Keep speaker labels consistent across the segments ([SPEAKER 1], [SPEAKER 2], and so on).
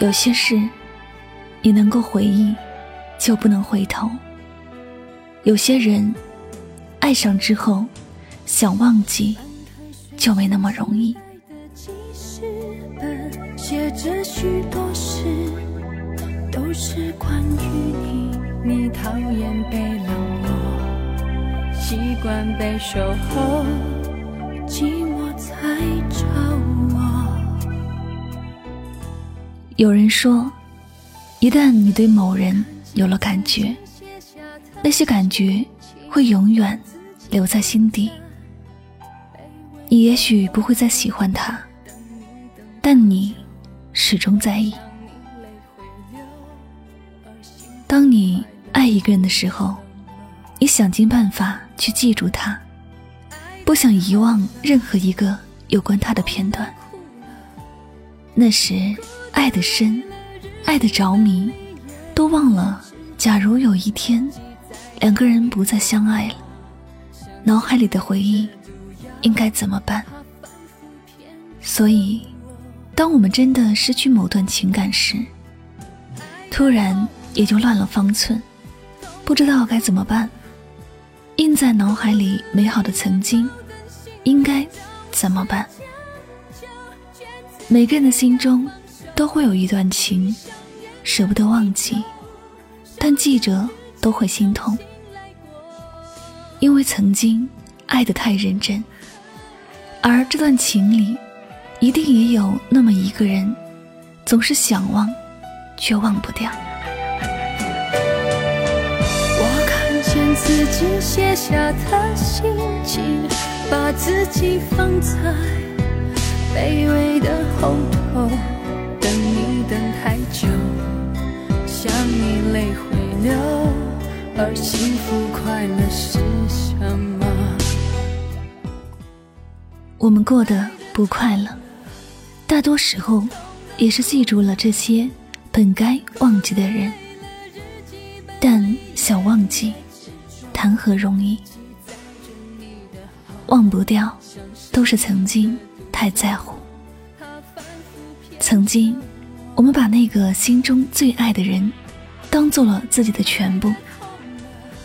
[SPEAKER 1] 有些事，你能够回忆，就不能回头；有些人，爱上之后，想忘记，就没那么容易。写着许多事，都是关于你。你讨厌被冷落，习惯被守候，寂寞才找我。有人说，一旦你对某人有了感觉，那些感觉会永远留在心底。你也许不会再喜欢他，但你始终在意。当你爱一个人的时候，你想尽办法去记住他，不想遗忘任何一个有关他的片段。那时，爱的深，爱的着迷，都忘了。假如有一天，两个人不再相爱了，脑海里的回忆应该怎么办？所以，当我们真的失去某段情感时，突然。也就乱了方寸，不知道该怎么办。印在脑海里美好的曾经，应该怎么办？每个人的心中都会有一段情，舍不得忘记，但记着都会心痛，因为曾经爱得太认真，而这段情里，一定也有那么一个人，总是想忘，却忘不掉。我看见自己写下的心情，把自己放在卑微的后头，等你等太久，想你泪会流，而幸福快乐是什么？我们过得不快乐，大多时候也是记住了这些本该忘记的人，但想忘记。谈何容易？忘不掉，都是曾经太在乎。曾经，我们把那个心中最爱的人，当做了自己的全部，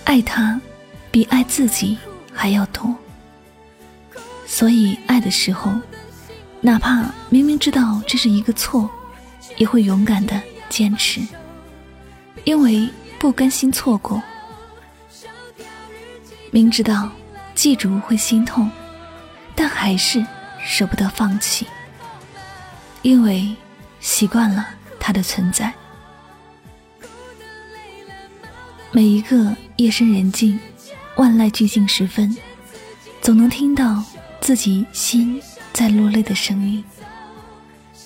[SPEAKER 1] 爱他比爱自己还要多。所以，爱的时候，哪怕明明知道这是一个错，也会勇敢的坚持，因为不甘心错过。明知道记住会心痛，但还是舍不得放弃，因为习惯了他的存在。每一个夜深人静、万籁俱静时分，总能听到自己心在落泪的声音。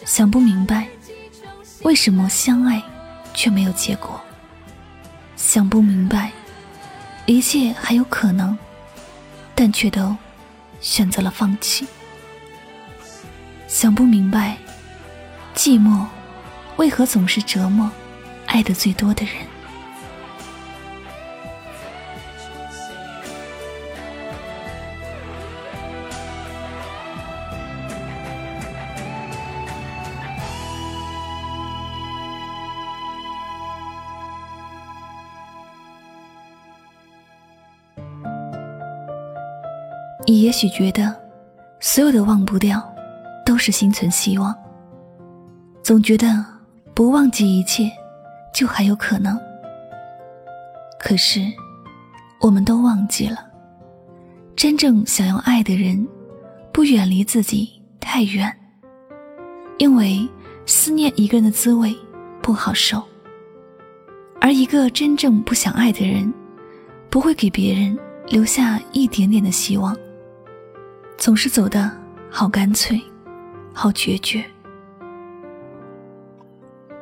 [SPEAKER 1] 想不明白，为什么相爱却没有结果？想不明白。一切还有可能，但却都选择了放弃。想不明白，寂寞为何总是折磨爱的最多的人。你也许觉得，所有的忘不掉，都是心存希望。总觉得不忘记一切，就还有可能。可是，我们都忘记了，真正想要爱的人，不远离自己太远。因为思念一个人的滋味不好受，而一个真正不想爱的人，不会给别人留下一点点的希望。总是走的好干脆，好决绝。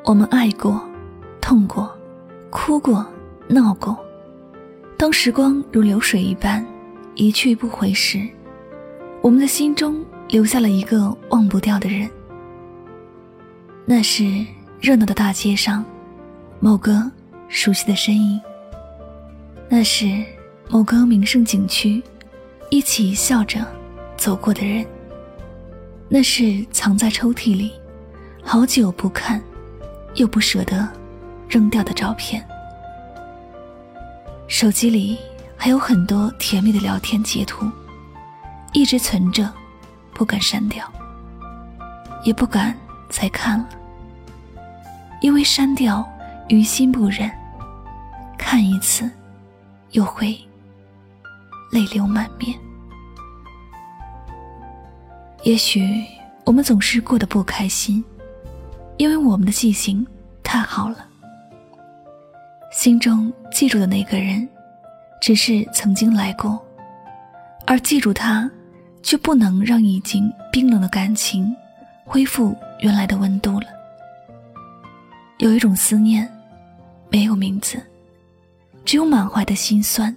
[SPEAKER 1] 我们爱过，痛过，哭过，闹过。当时光如流水一般一去不回时，我们的心中留下了一个忘不掉的人。那是热闹的大街上，某个熟悉的身影。那是某个名胜景区，一起笑着。走过的人，那是藏在抽屉里，好久不看，又不舍得扔掉的照片。手机里还有很多甜蜜的聊天截图，一直存着，不敢删掉，也不敢再看了，因为删掉于心不忍，看一次又会泪流满面。也许我们总是过得不开心，因为我们的记性太好了。心中记住的那个人，只是曾经来过，而记住他，却不能让已经冰冷的感情恢复原来的温度了。有一种思念，没有名字，只有满怀的心酸。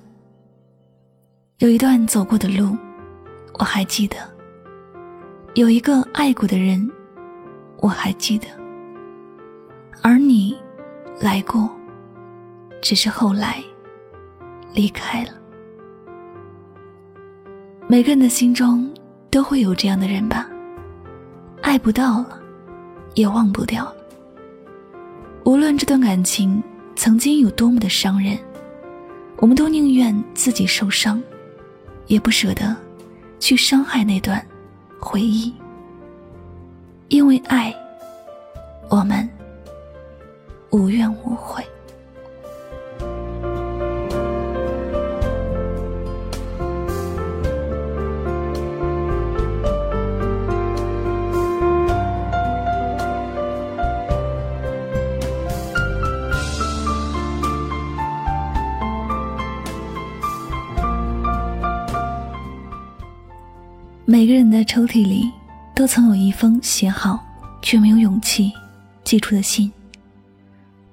[SPEAKER 1] 有一段走过的路，我还记得。有一个爱过的人，我还记得。而你，来过，只是后来离开了。每个人的心中都会有这样的人吧，爱不到了，也忘不掉了。无论这段感情曾经有多么的伤人，我们都宁愿自己受伤，也不舍得去伤害那段。回忆，因为爱，我们无怨无悔。每个人的抽屉里，都曾有一封写好却没有勇气寄出的信。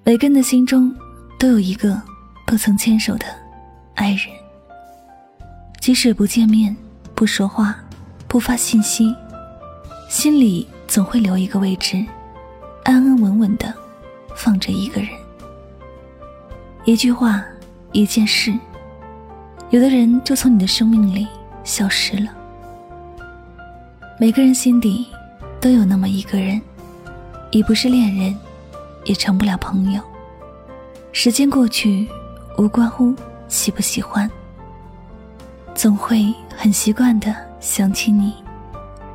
[SPEAKER 1] 每个人的心中，都有一个不曾牵手的爱人。即使不见面、不说话、不发信息，心里总会留一个位置，安安稳稳的放着一个人。一句话，一件事，有的人就从你的生命里消失了。每个人心底都有那么一个人，已不是恋人，也成不了朋友。时间过去，无关乎喜不喜欢，总会很习惯的想起你，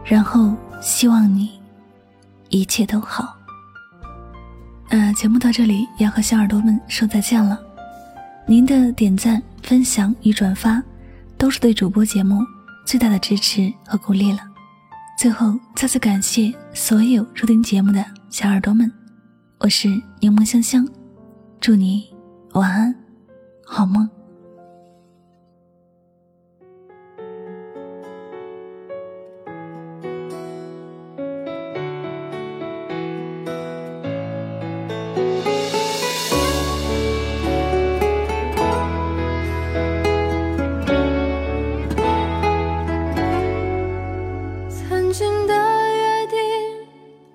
[SPEAKER 1] 然后希望你一切都好。呃，节目到这里要和小耳朵们说再见了。您的点赞、分享与转发，都是对主播节目最大的支持和鼓励了。最后，再次感谢所有收听节目的小耳朵们，我是柠檬香香祝你晚安好梦。
[SPEAKER 2] 曾经的约定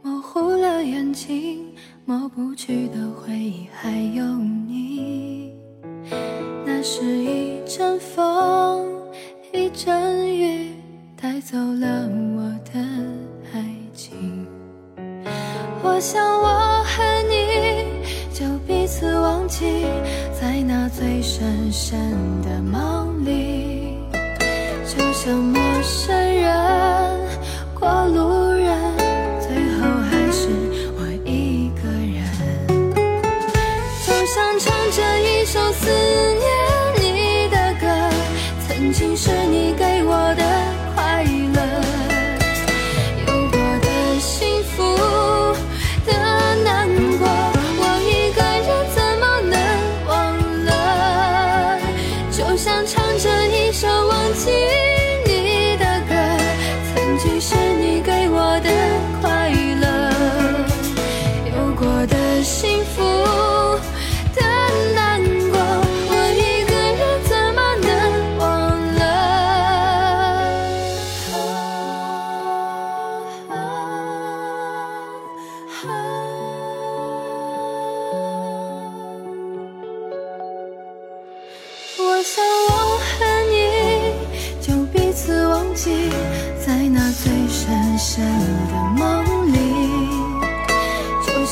[SPEAKER 2] 模糊了眼睛抹不去的回忆还有你。那是一阵风一阵雨带走了我的爱情。我想我和你就彼此忘记在那最深深的梦里就像陌生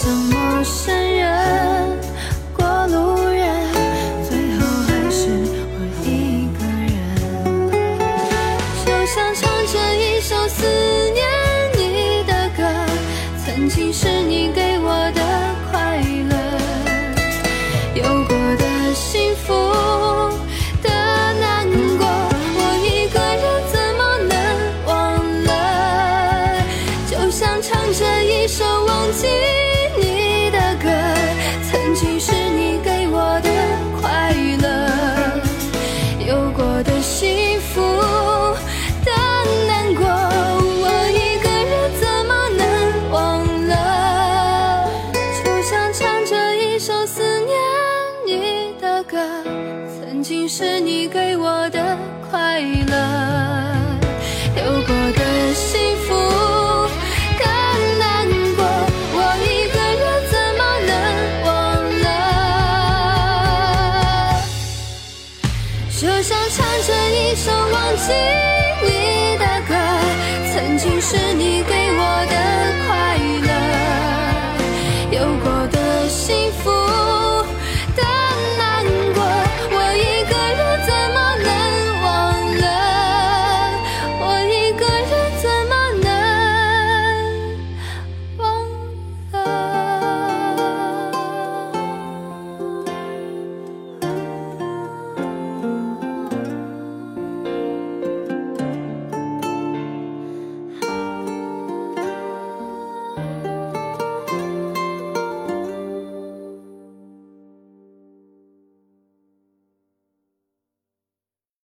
[SPEAKER 2] 深深的是你给我的快乐。